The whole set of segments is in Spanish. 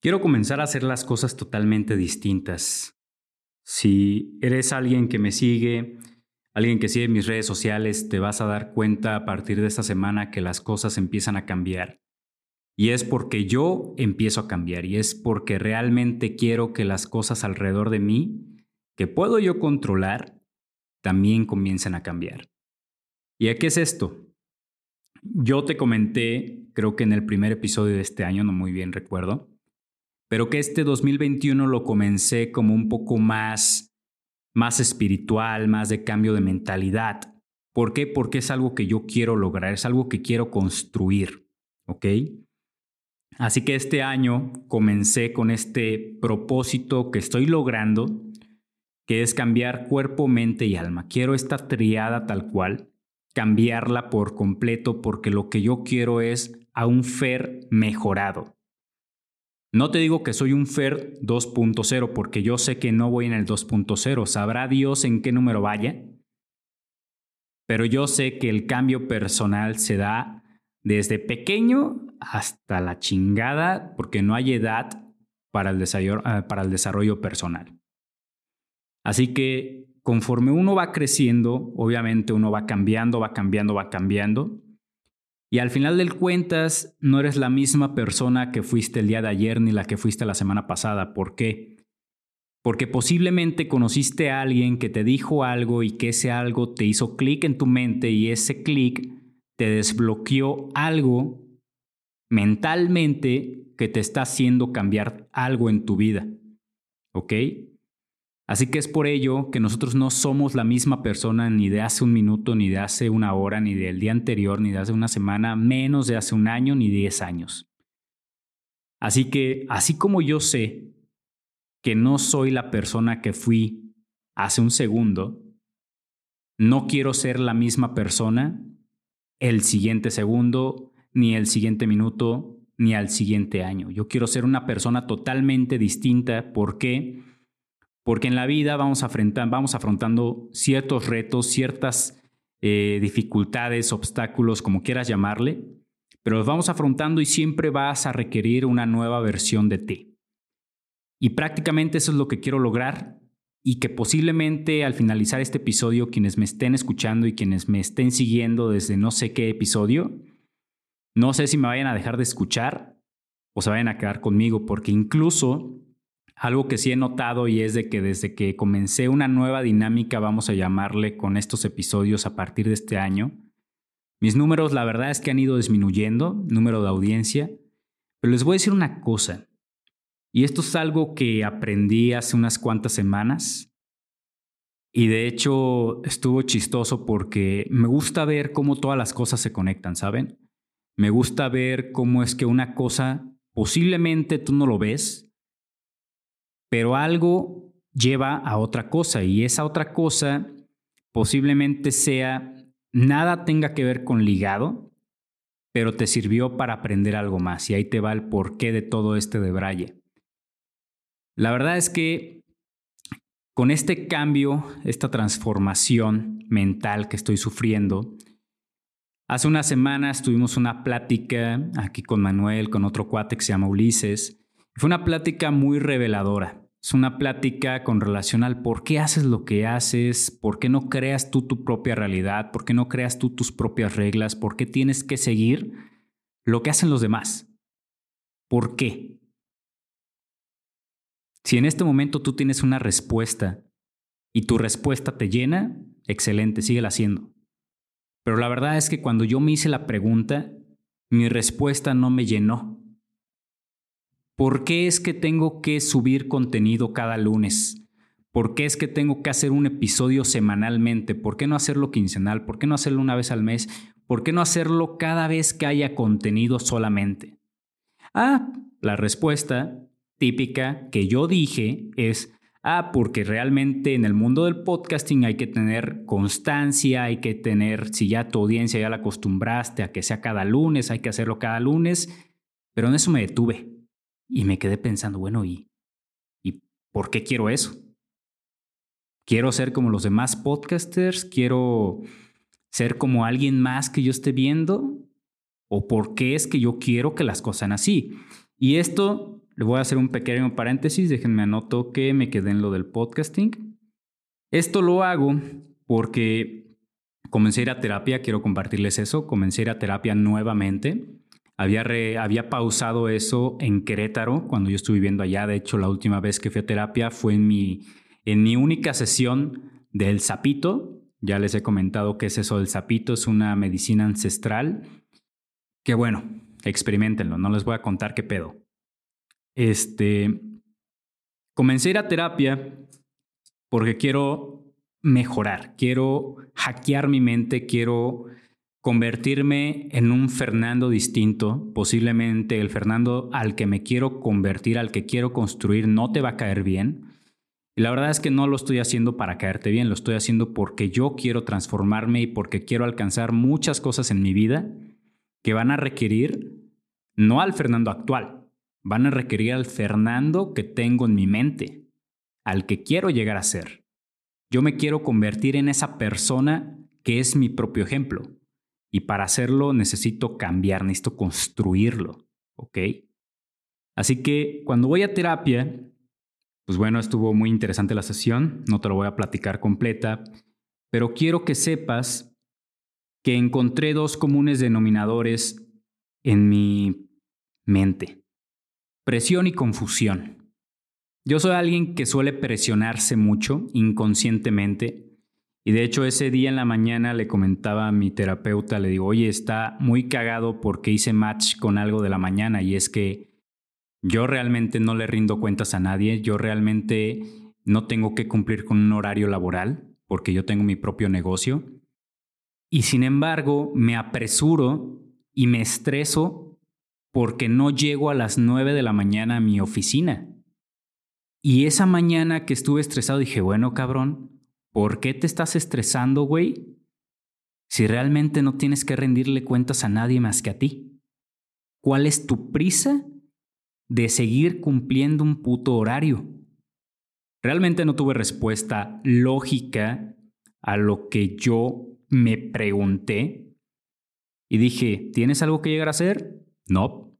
Quiero comenzar a hacer las cosas totalmente distintas. Si eres alguien que me sigue, alguien que sigue mis redes sociales, te vas a dar cuenta a partir de esta semana que las cosas empiezan a cambiar. Y es porque yo empiezo a cambiar y es porque realmente quiero que las cosas alrededor de mí, que puedo yo controlar, también comiencen a cambiar. ¿Y a qué es esto? Yo te comenté, creo que en el primer episodio de este año, no muy bien recuerdo, pero que este 2021 lo comencé como un poco más, más espiritual, más de cambio de mentalidad. ¿Por qué? Porque es algo que yo quiero lograr, es algo que quiero construir, ¿ok? Así que este año comencé con este propósito que estoy logrando, que es cambiar cuerpo, mente y alma. Quiero esta triada tal cual, cambiarla por completo porque lo que yo quiero es a un Fer mejorado. No te digo que soy un Fer 2.0 porque yo sé que no voy en el 2.0. Sabrá Dios en qué número vaya. Pero yo sé que el cambio personal se da desde pequeño hasta la chingada porque no hay edad para el ah, para el desarrollo personal. Así que conforme uno va creciendo, obviamente uno va cambiando, va cambiando, va cambiando. Y al final del cuentas, no eres la misma persona que fuiste el día de ayer ni la que fuiste la semana pasada. ¿Por qué? Porque posiblemente conociste a alguien que te dijo algo y que ese algo te hizo clic en tu mente y ese clic te desbloqueó algo mentalmente que te está haciendo cambiar algo en tu vida. ¿Ok? Así que es por ello que nosotros no somos la misma persona ni de hace un minuto, ni de hace una hora, ni del día anterior, ni de hace una semana, menos de hace un año, ni diez años. Así que, así como yo sé que no soy la persona que fui hace un segundo, no quiero ser la misma persona el siguiente segundo, ni el siguiente minuto, ni al siguiente año. Yo quiero ser una persona totalmente distinta. ¿Por qué? Porque en la vida vamos, vamos afrontando ciertos retos, ciertas eh, dificultades, obstáculos, como quieras llamarle, pero los vamos afrontando y siempre vas a requerir una nueva versión de ti. Y prácticamente eso es lo que quiero lograr y que posiblemente al finalizar este episodio, quienes me estén escuchando y quienes me estén siguiendo desde no sé qué episodio, no sé si me vayan a dejar de escuchar o se vayan a quedar conmigo, porque incluso algo que sí he notado y es de que desde que comencé una nueva dinámica, vamos a llamarle con estos episodios a partir de este año, mis números la verdad es que han ido disminuyendo, número de audiencia, pero les voy a decir una cosa, y esto es algo que aprendí hace unas cuantas semanas, y de hecho estuvo chistoso porque me gusta ver cómo todas las cosas se conectan, ¿saben? Me gusta ver cómo es que una cosa posiblemente tú no lo ves, pero algo lleva a otra cosa y esa otra cosa posiblemente sea nada tenga que ver con ligado, pero te sirvió para aprender algo más y ahí te va el porqué de todo este de. La verdad es que con este cambio, esta transformación mental que estoy sufriendo, hace unas semanas tuvimos una plática aquí con Manuel, con otro cuate que se llama Ulises, fue una plática muy reveladora. Es una plática con relación al por qué haces lo que haces, por qué no creas tú tu propia realidad, por qué no creas tú tus propias reglas, por qué tienes que seguir lo que hacen los demás. ¿Por qué? Si en este momento tú tienes una respuesta y tu respuesta te llena, excelente, síguela haciendo. Pero la verdad es que cuando yo me hice la pregunta, mi respuesta no me llenó. ¿Por qué es que tengo que subir contenido cada lunes? ¿Por qué es que tengo que hacer un episodio semanalmente? ¿Por qué no hacerlo quincenal? ¿Por qué no hacerlo una vez al mes? ¿Por qué no hacerlo cada vez que haya contenido solamente? Ah, la respuesta típica que yo dije es, ah, porque realmente en el mundo del podcasting hay que tener constancia, hay que tener, si ya tu audiencia ya la acostumbraste a que sea cada lunes, hay que hacerlo cada lunes, pero en eso me detuve. Y me quedé pensando, bueno, ¿y, ¿y por qué quiero eso? ¿Quiero ser como los demás podcasters? ¿Quiero ser como alguien más que yo esté viendo? ¿O por qué es que yo quiero que las cosas sean así? Y esto le voy a hacer un pequeño paréntesis, déjenme anoto que me quedé en lo del podcasting. Esto lo hago porque comencé a ir a terapia, quiero compartirles eso, comencé a ir a terapia nuevamente. Había, había pausado eso en Querétaro cuando yo estuve viviendo allá. De hecho, la última vez que fui a terapia fue en mi, en mi única sesión del sapito. Ya les he comentado qué es eso del sapito, es una medicina ancestral. Que bueno, experimentenlo, no les voy a contar qué pedo. Este, comencé a ir a terapia porque quiero mejorar, quiero hackear mi mente, quiero convertirme en un Fernando distinto, posiblemente el Fernando al que me quiero convertir, al que quiero construir, no te va a caer bien. Y la verdad es que no lo estoy haciendo para caerte bien, lo estoy haciendo porque yo quiero transformarme y porque quiero alcanzar muchas cosas en mi vida que van a requerir no al Fernando actual, van a requerir al Fernando que tengo en mi mente, al que quiero llegar a ser. Yo me quiero convertir en esa persona que es mi propio ejemplo. Y para hacerlo necesito cambiar, necesito construirlo, ¿ok? Así que cuando voy a terapia, pues bueno, estuvo muy interesante la sesión, no te lo voy a platicar completa, pero quiero que sepas que encontré dos comunes denominadores en mi mente. Presión y confusión. Yo soy alguien que suele presionarse mucho inconscientemente y de hecho ese día en la mañana le comentaba a mi terapeuta, le digo, oye, está muy cagado porque hice match con algo de la mañana y es que yo realmente no le rindo cuentas a nadie, yo realmente no tengo que cumplir con un horario laboral porque yo tengo mi propio negocio. Y sin embargo, me apresuro y me estreso porque no llego a las 9 de la mañana a mi oficina. Y esa mañana que estuve estresado dije, bueno, cabrón, ¿Por qué te estás estresando, güey? Si realmente no tienes que rendirle cuentas a nadie más que a ti. ¿Cuál es tu prisa de seguir cumpliendo un puto horario? Realmente no tuve respuesta lógica a lo que yo me pregunté y dije, ¿tienes algo que llegar a hacer? No.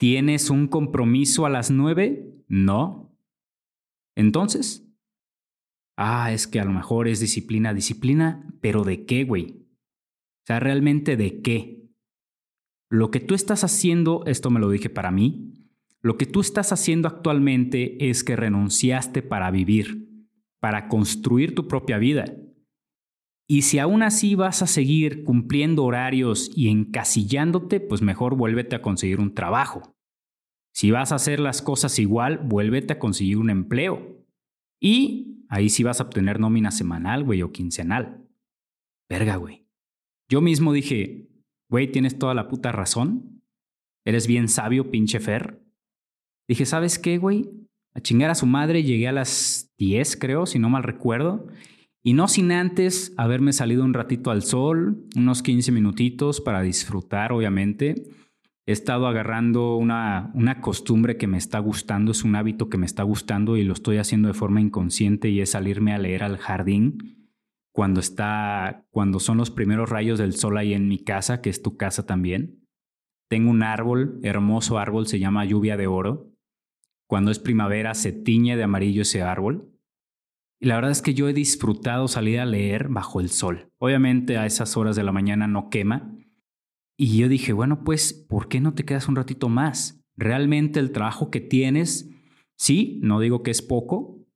¿Tienes un compromiso a las nueve? No. Entonces, ah, es que a lo mejor es disciplina, disciplina, pero ¿de qué, güey? O sea, realmente de qué. Lo que tú estás haciendo, esto me lo dije para mí, lo que tú estás haciendo actualmente es que renunciaste para vivir, para construir tu propia vida. Y si aún así vas a seguir cumpliendo horarios y encasillándote, pues mejor vuélvete a conseguir un trabajo. Si vas a hacer las cosas igual, vuélvete a conseguir un empleo. Y ahí sí vas a obtener nómina semanal, güey, o quincenal. Verga, güey. Yo mismo dije, güey, tienes toda la puta razón. Eres bien sabio, pinche Fer. Dije, ¿sabes qué, güey? A chingar a su madre llegué a las 10, creo, si no mal recuerdo. Y no sin antes haberme salido un ratito al sol, unos 15 minutitos para disfrutar, obviamente he estado agarrando una, una costumbre que me está gustando, es un hábito que me está gustando y lo estoy haciendo de forma inconsciente y es salirme a leer al jardín cuando está, cuando son los primeros rayos del sol ahí en mi casa, que es tu casa también. Tengo un árbol, hermoso árbol, se llama lluvia de oro. Cuando es primavera se tiñe de amarillo ese árbol. Y la verdad es que yo he disfrutado salir a leer bajo el sol. Obviamente a esas horas de la mañana no quema, y yo dije, bueno, pues, ¿por qué no te quedas un ratito más? Realmente el trabajo que tienes, sí, no digo que es poco,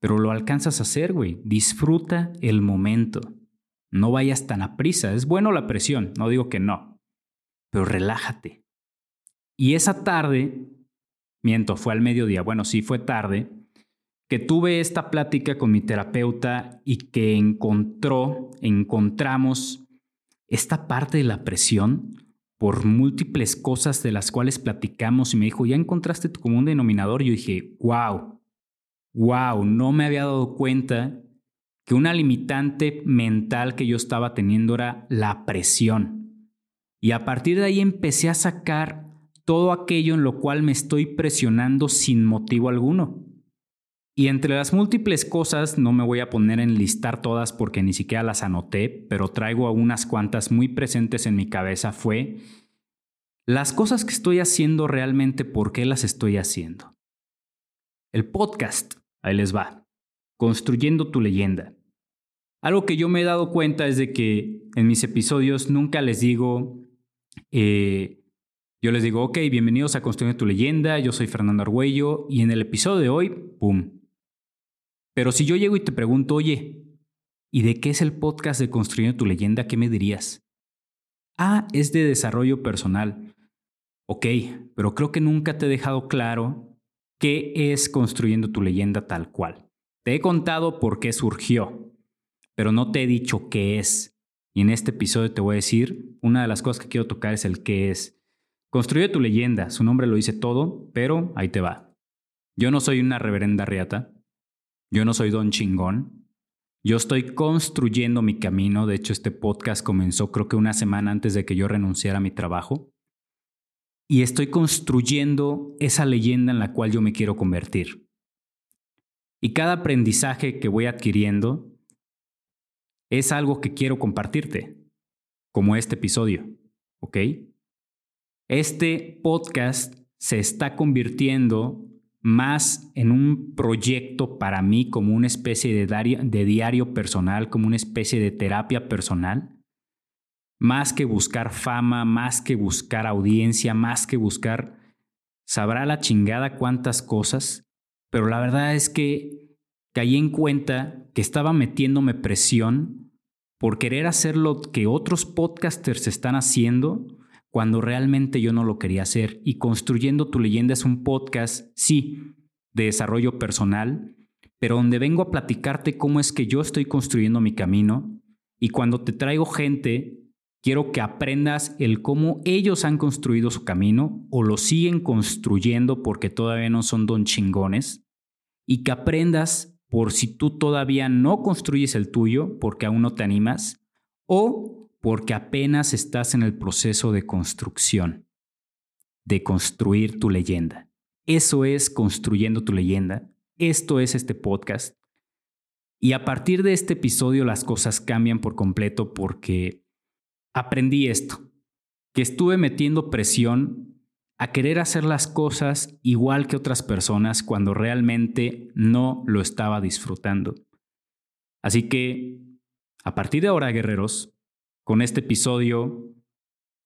pero lo alcanzas a hacer, güey. Disfruta el momento. No vayas tan a prisa. Es bueno la presión, no digo que no, pero relájate. Y esa tarde, miento, fue al mediodía, bueno, sí fue tarde, que tuve esta plática con mi terapeuta y que encontró, encontramos esta parte de la presión por múltiples cosas de las cuales platicamos y me dijo, ya encontraste tu común denominador. Yo dije, wow, wow, no me había dado cuenta que una limitante mental que yo estaba teniendo era la presión. Y a partir de ahí empecé a sacar todo aquello en lo cual me estoy presionando sin motivo alguno. Y entre las múltiples cosas, no me voy a poner en listar todas porque ni siquiera las anoté, pero traigo unas cuantas muy presentes en mi cabeza, fue Las cosas que estoy haciendo realmente, ¿por qué las estoy haciendo? El podcast, ahí les va, construyendo tu leyenda. Algo que yo me he dado cuenta es de que en mis episodios nunca les digo, eh, yo les digo, ok, bienvenidos a Construyendo tu leyenda, yo soy Fernando Argüello y en el episodio de hoy, ¡pum! Pero si yo llego y te pregunto, oye, ¿y de qué es el podcast de Construyendo tu leyenda? ¿Qué me dirías? Ah, es de desarrollo personal. Ok, pero creo que nunca te he dejado claro qué es construyendo tu leyenda tal cual. Te he contado por qué surgió, pero no te he dicho qué es. Y en este episodio te voy a decir, una de las cosas que quiero tocar es el qué es. Construye tu leyenda, su nombre lo dice todo, pero ahí te va. Yo no soy una reverenda riata, yo no soy don chingón, yo estoy construyendo mi camino, de hecho este podcast comenzó creo que una semana antes de que yo renunciara a mi trabajo y estoy construyendo esa leyenda en la cual yo me quiero convertir. Y cada aprendizaje que voy adquiriendo es algo que quiero compartirte, como este episodio, ¿ok? Este podcast se está convirtiendo más en un proyecto para mí como una especie de diario, personal, como una especie de terapia personal, más que buscar fama, más que buscar audiencia, más que buscar, sabrá la chingada cuántas cosas, pero la verdad es que caí en cuenta que estaba metiéndome presión por querer hacer lo que otros podcasters están haciendo cuando realmente yo no lo quería hacer. Y Construyendo tu leyenda es un podcast, sí, de desarrollo personal, pero donde vengo a platicarte cómo es que yo estoy construyendo mi camino. Y cuando te traigo gente Quiero que aprendas el cómo ellos han construido su camino o lo siguen construyendo porque todavía no son don chingones. Y que aprendas por si tú todavía no construyes el tuyo porque aún no te animas o porque apenas estás en el proceso de construcción, de construir tu leyenda. Eso es construyendo tu leyenda. Esto es este podcast. Y a partir de este episodio las cosas cambian por completo porque aprendí esto, que estuve metiendo presión a querer hacer las cosas igual que otras personas cuando realmente no lo estaba disfrutando. Así que, a partir de ahora, guerreros, con este episodio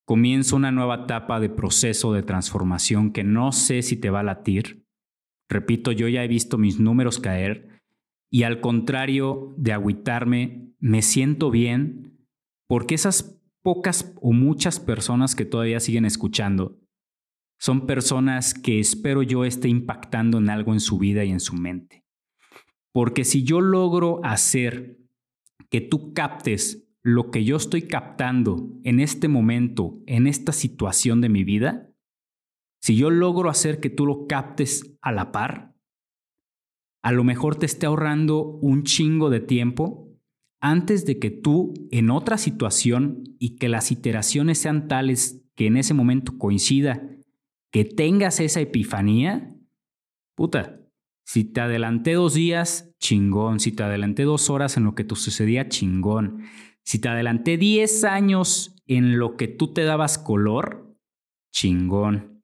comienzo una nueva etapa de proceso de transformación que no sé si te va a latir. Repito, yo ya he visto mis números caer y al contrario de agüitarme, me siento bien porque esas pocas o muchas personas que todavía siguen escuchando son personas que espero yo esté impactando en algo en su vida y en su mente. Porque si yo logro hacer que tú captes lo que yo estoy captando en este momento, en esta situación de mi vida, si yo logro hacer que tú lo captes a la par, a lo mejor te esté ahorrando un chingo de tiempo antes de que tú en otra situación y que las iteraciones sean tales que en ese momento coincida, que tengas esa epifanía, puta, si te adelanté dos días, chingón. Si te adelanté dos horas en lo que te sucedía, chingón. Si te adelanté diez años en lo que tú te dabas color, chingón.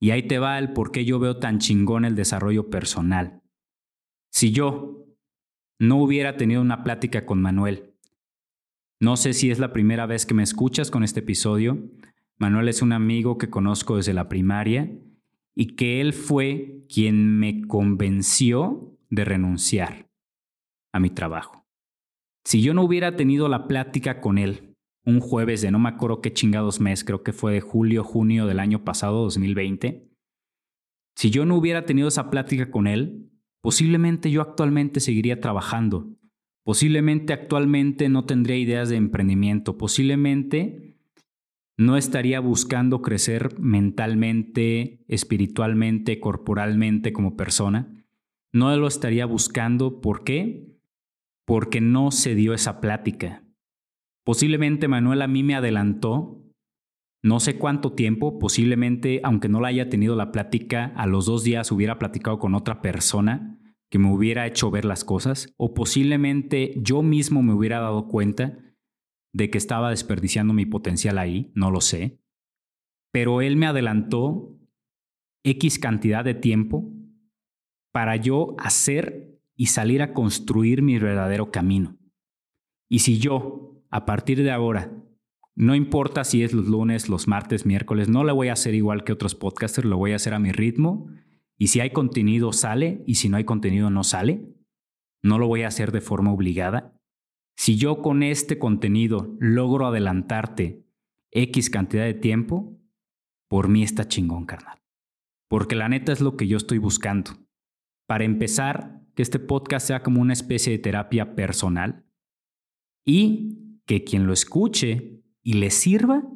Y ahí te va el por qué yo veo tan chingón el desarrollo personal. Si yo, no hubiera tenido una plática con Manuel. No sé si es la primera vez que me escuchas con este episodio. Manuel es un amigo que conozco desde la primaria y que él fue quien me convenció de renunciar a mi trabajo. Si yo no hubiera tenido la plática con él un jueves de no me acuerdo qué chingados mes, creo que fue de julio, junio del año pasado, 2020, si yo no hubiera tenido esa plática con él, Posiblemente yo actualmente seguiría trabajando. Posiblemente actualmente no tendría ideas de emprendimiento. Posiblemente no estaría buscando crecer mentalmente, espiritualmente, corporalmente como persona. No lo estaría buscando. ¿Por qué? Porque no se dio esa plática. Posiblemente Manuel a mí me adelantó no sé cuánto tiempo, posiblemente, aunque no la haya tenido la plática, a los dos días hubiera platicado con otra persona que me hubiera hecho ver las cosas, o posiblemente yo mismo me hubiera dado cuenta de que estaba desperdiciando mi potencial ahí, no lo sé. pero él me adelantó X cantidad de tiempo para yo hacer y salir a construir mi verdadero camino. Y si yo, a partir de ahora, no importa si es los lunes, los martes, miércoles, no le voy a hacer igual que otros podcasters, lo voy a hacer a mi ritmo. Y si hay contenido, sale, y si no hay contenido, no sale. No lo voy a hacer de forma obligada. Si yo con este contenido logro adelantarte X cantidad de tiempo, por mí está chingón, carnal. Porque la neta es lo que yo estoy buscando. Para empezar, que este podcast sea como una especie de terapia personal y que quien lo escuche y le sirva,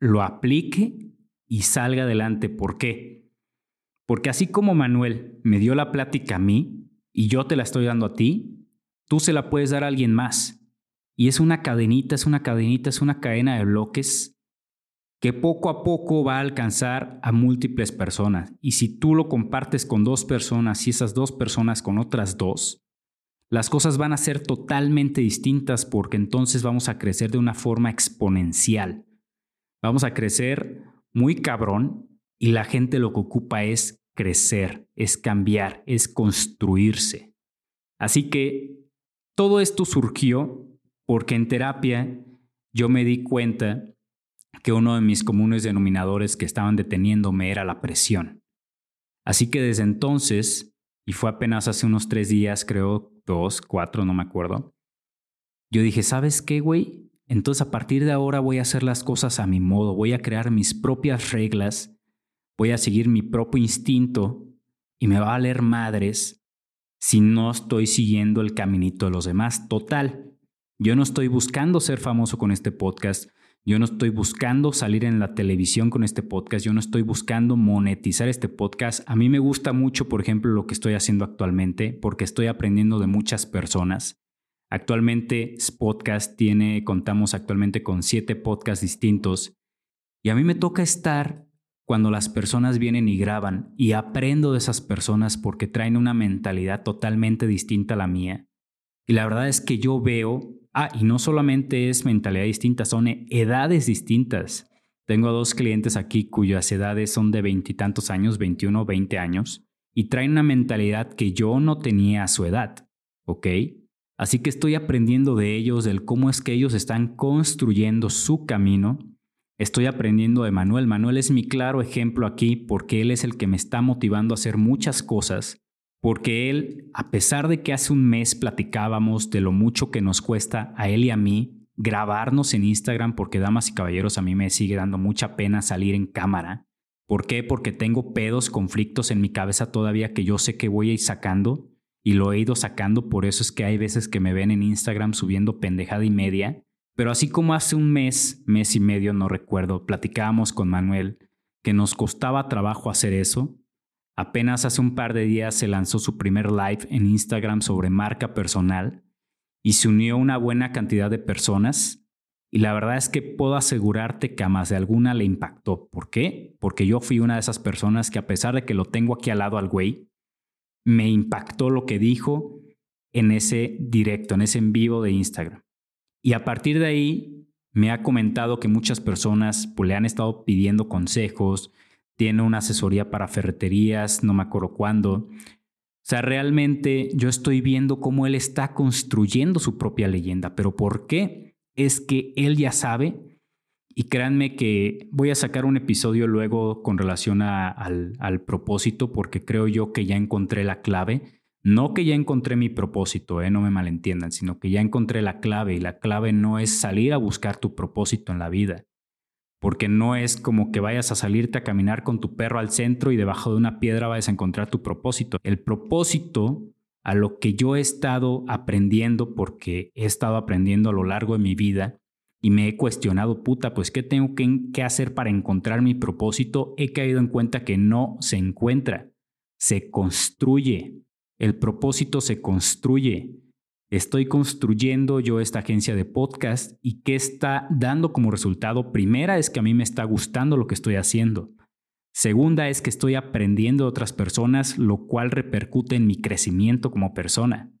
lo aplique y salga adelante. ¿Por qué? Porque así como Manuel me dio la plática a mí y yo te la estoy dando a ti, tú se la puedes dar a alguien más. Y es una cadenita, es una cadenita, es una cadena de bloques que poco a poco va a alcanzar a múltiples personas. Y si tú lo compartes con dos personas y esas dos personas con otras dos, las cosas van a ser totalmente distintas porque entonces vamos a crecer de una forma exponencial. Vamos a crecer muy cabrón y la gente lo que ocupa es crecer, es cambiar, es construirse. Así que todo esto surgió porque en terapia yo me di cuenta que uno de mis comunes denominadores que estaban deteniéndome era la presión. Así que desde entonces, y fue apenas hace unos tres días, creo dos, cuatro, no me acuerdo, yo dije, ¿sabes qué, güey? Entonces a partir de ahora voy a hacer las cosas a mi modo, voy a crear mis propias reglas, voy a seguir mi propio instinto y me va a valer madres si no estoy siguiendo el caminito de los demás. Total, yo no estoy buscando ser famoso con este podcast, yo no estoy buscando salir en la televisión con este podcast, yo no estoy buscando monetizar este podcast. A mí me gusta mucho, por ejemplo, lo que estoy haciendo actualmente, porque estoy aprendiendo de muchas personas. Actualmente Podcast tiene, contamos actualmente con siete podcasts distintos. Y a mí me toca estar cuando las personas vienen y graban y aprendo de esas personas porque traen una mentalidad totalmente distinta a la mía. Y la verdad es que yo veo Ah, y no solamente es mentalidad distinta, son edades distintas. Tengo dos clientes aquí cuyas edades son de veintitantos años, 21 o 20 años, y traen una mentalidad que yo no tenía a su edad, ¿ok? Así que estoy aprendiendo de ellos, del cómo es que ellos están construyendo su camino. Estoy aprendiendo de Manuel. Manuel es mi claro ejemplo aquí porque él es el que me está motivando a hacer muchas cosas porque él, a pesar de que hace un mes platicábamos de lo mucho que nos cuesta a él y a mí grabarnos en Instagram, porque damas y caballeros, a mí me sigue dando mucha pena salir en cámara. ¿Por qué? Porque tengo pedos, conflictos en mi cabeza todavía que yo sé que voy a ir sacando y lo he ido sacando, por eso es que hay veces que me ven en Instagram subiendo pendejada y media. Pero así como hace un mes, mes y medio, no recuerdo, platicábamos con Manuel que nos costaba trabajo hacer eso, Apenas hace un par de días se lanzó su primer live en Instagram sobre marca personal y se unió una buena cantidad de personas. Y la verdad es que puedo asegurarte que a más de alguna le impactó. ¿Por qué? Porque yo fui una de esas personas que a pesar de que lo tengo aquí al lado al güey, me impactó lo que dijo en ese directo, en ese en vivo de Instagram. Y a partir de ahí me ha comentado que muchas personas pues, le han estado pidiendo consejos, tiene una asesoría para ferreterías, no me acuerdo cuándo. O sea, realmente yo estoy viendo cómo él está construyendo su propia leyenda, pero ¿por qué? Es que él ya sabe y créanme que voy a sacar un episodio luego con relación al, al, propósito porque creo yo que ya encontré la clave. No que ya encontré mi propósito, eh, no me malentiendan, sino que ya encontré la clave y la clave no es salir a buscar tu propósito en la vida porque no es como que vayas a salirte a caminar con tu perro al centro y debajo de una piedra vayas a encontrar tu propósito. El propósito a lo que yo he estado aprendiendo, porque he estado aprendiendo a lo largo de mi vida y me he cuestionado, puta, pues ¿qué tengo que, hacer para encontrar mi propósito? He caído en cuenta que no se encuentra, se construye. El propósito se construye. Estoy construyendo yo esta agencia de podcast y qué está dando como resultado. Primera es que a mí me está gustando lo que estoy haciendo. Segunda es que estoy aprendiendo de otras personas, lo cual repercute en mi crecimiento como persona.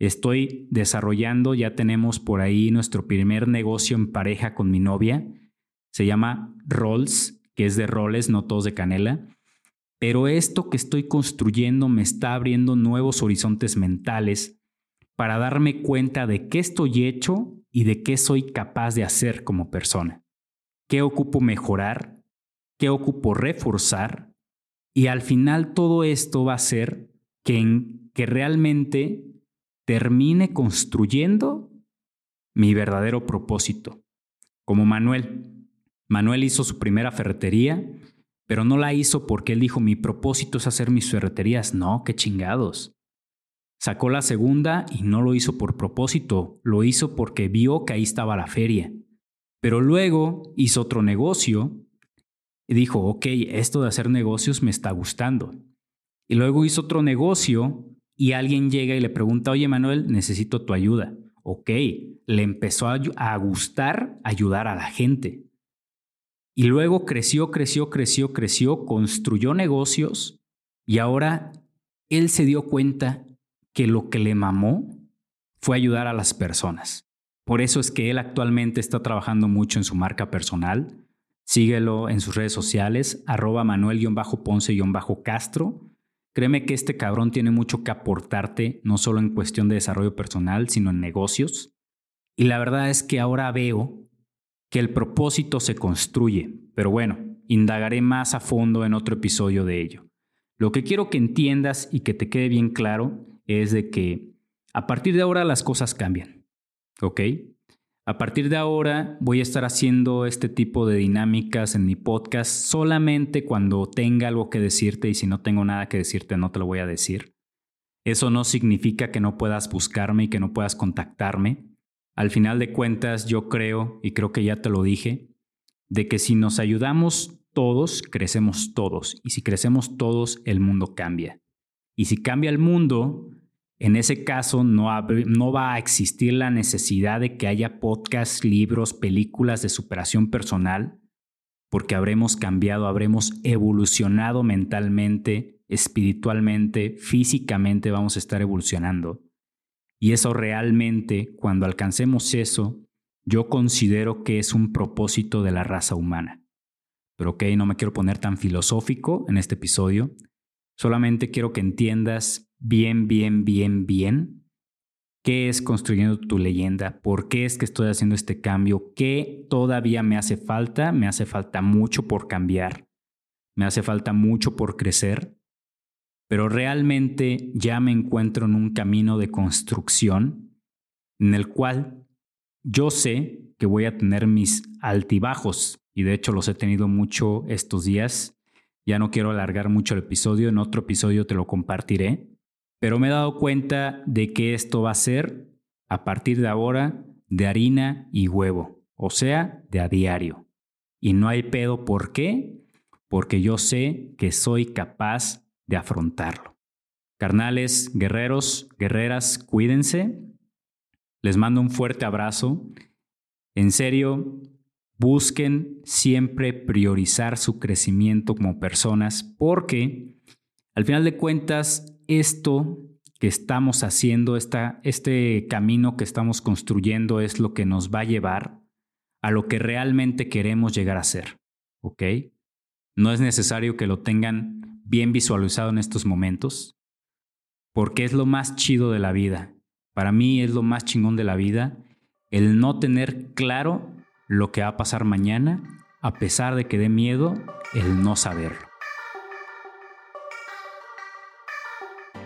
Estoy desarrollando, ya tenemos por ahí nuestro primer negocio en pareja con mi novia. se llama Rolls, que es de roles, no todos de canela. Pero esto que estoy construyendo me está abriendo nuevos horizontes mentales para darme cuenta de qué estoy hecho y de qué soy capaz de hacer como persona. ¿Qué ocupo mejorar? ¿Qué ocupo reforzar? Y al final todo esto va a ser que, que realmente termine construyendo mi verdadero propósito. Como Manuel. Manuel hizo su primera ferretería, pero no la hizo porque él dijo, mi propósito es hacer mis ferreterías. No, qué chingados. Sacó la segunda y no lo hizo por propósito, lo hizo porque vio que ahí estaba la feria. Pero luego hizo otro negocio y dijo, ok, esto de hacer negocios me está gustando. Y luego hizo otro negocio y alguien llega y le pregunta, oye Manuel, necesito tu ayuda. Ok, le empezó a, gustar ayudar a la gente. Y luego creció, creció, creció, creció, construyó negocios y ahora él se dio cuenta que lo que le mamó fue ayudar a las personas. Por eso es que él actualmente está trabajando mucho en su marca personal. Síguelo en sus redes sociales, arroba manuel-ponce-castro. Créeme que este cabrón tiene mucho que aportarte, no solo en cuestión de desarrollo personal, sino en negocios. Y la verdad es que ahora veo que el propósito se construye, pero bueno, indagaré más a fondo en otro episodio de ello. Lo que quiero que entiendas y que te quede bien claro es de que a partir de ahora las cosas cambian, ¿ok? A partir de ahora voy a estar haciendo este tipo de dinámicas en mi podcast solamente cuando tenga algo que decirte y si no tengo nada que decirte no te lo voy a decir. Eso no significa que no puedas buscarme y que no puedas contactarme. Al final de cuentas yo creo, y creo que ya te lo dije, de que si nos ayudamos todos, crecemos todos. Y si crecemos todos, el mundo cambia. Y si cambia el mundo, en ese caso, no, va a existir la necesidad de que haya podcasts, libros, películas de superación personal, porque habremos cambiado, habremos evolucionado mentalmente, espiritualmente, físicamente, vamos a estar evolucionando. Y eso realmente, cuando alcancemos eso, yo considero que es un propósito de la raza humana. Pero ok, no me quiero poner tan filosófico en este episodio, solamente quiero que entiendas bien, bien, bien, bien qué es construyendo tu leyenda, por qué es que estoy haciendo este cambio, qué todavía me hace falta, me hace falta mucho por cambiar, me hace falta mucho por crecer, pero realmente ya me encuentro en un camino de construcción en el cual yo sé que voy a tener mis altibajos y de hecho los he tenido mucho estos días. Ya no quiero alargar mucho el episodio, en otro episodio te lo compartiré, pero me he dado cuenta de que esto va a ser, a partir de ahora, de harina y huevo, o sea, de a diario. Y no hay pedo, ¿por qué? Porque yo sé que soy capaz de afrontarlo. Carnales, guerreros, guerreras, cuídense. Les mando un fuerte abrazo. En serio, busquen siempre priorizar su crecimiento como personas porque al final de cuentas esto que estamos haciendo, esta, este camino que estamos construyendo es lo que nos va a llevar a lo que realmente queremos llegar a ser. ¿Ok? No es necesario que lo tengan bien visualizado en estos momentos, porque es lo más chido de la vida. Para mí es lo más chingón de la vida el no tener claro lo que va a pasar mañana, a pesar de que dé miedo el no saberlo.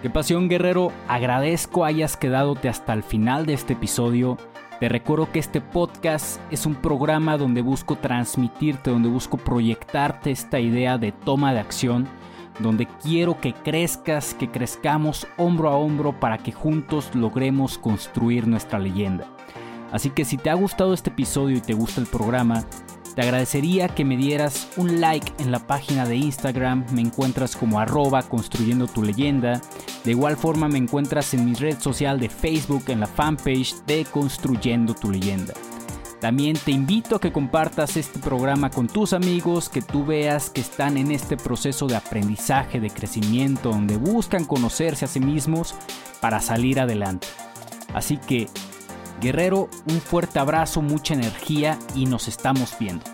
Qué pasión guerrero, agradezco hayas quedadote hasta el final de este episodio. Te recuerdo que este podcast es un programa donde busco transmitirte, donde busco proyectarte esta idea de toma de acción, donde quiero que crezcas, que crezcamos hombro a hombro para que juntos logremos construir nuestra leyenda. Así que si te ha gustado este episodio y te gusta el programa, te agradecería que me dieras un like en la página de Instagram, me encuentras como arroba construyendo tu leyenda. De igual forma me encuentras en mi red social de Facebook en la fanpage de Construyendo tu leyenda. También te invito a que compartas este programa con tus amigos, que tú veas que están en este proceso de aprendizaje, de crecimiento, donde buscan conocerse a sí mismos para salir adelante. Así que Guerrero, un fuerte abrazo, mucha energía y nos estamos viendo.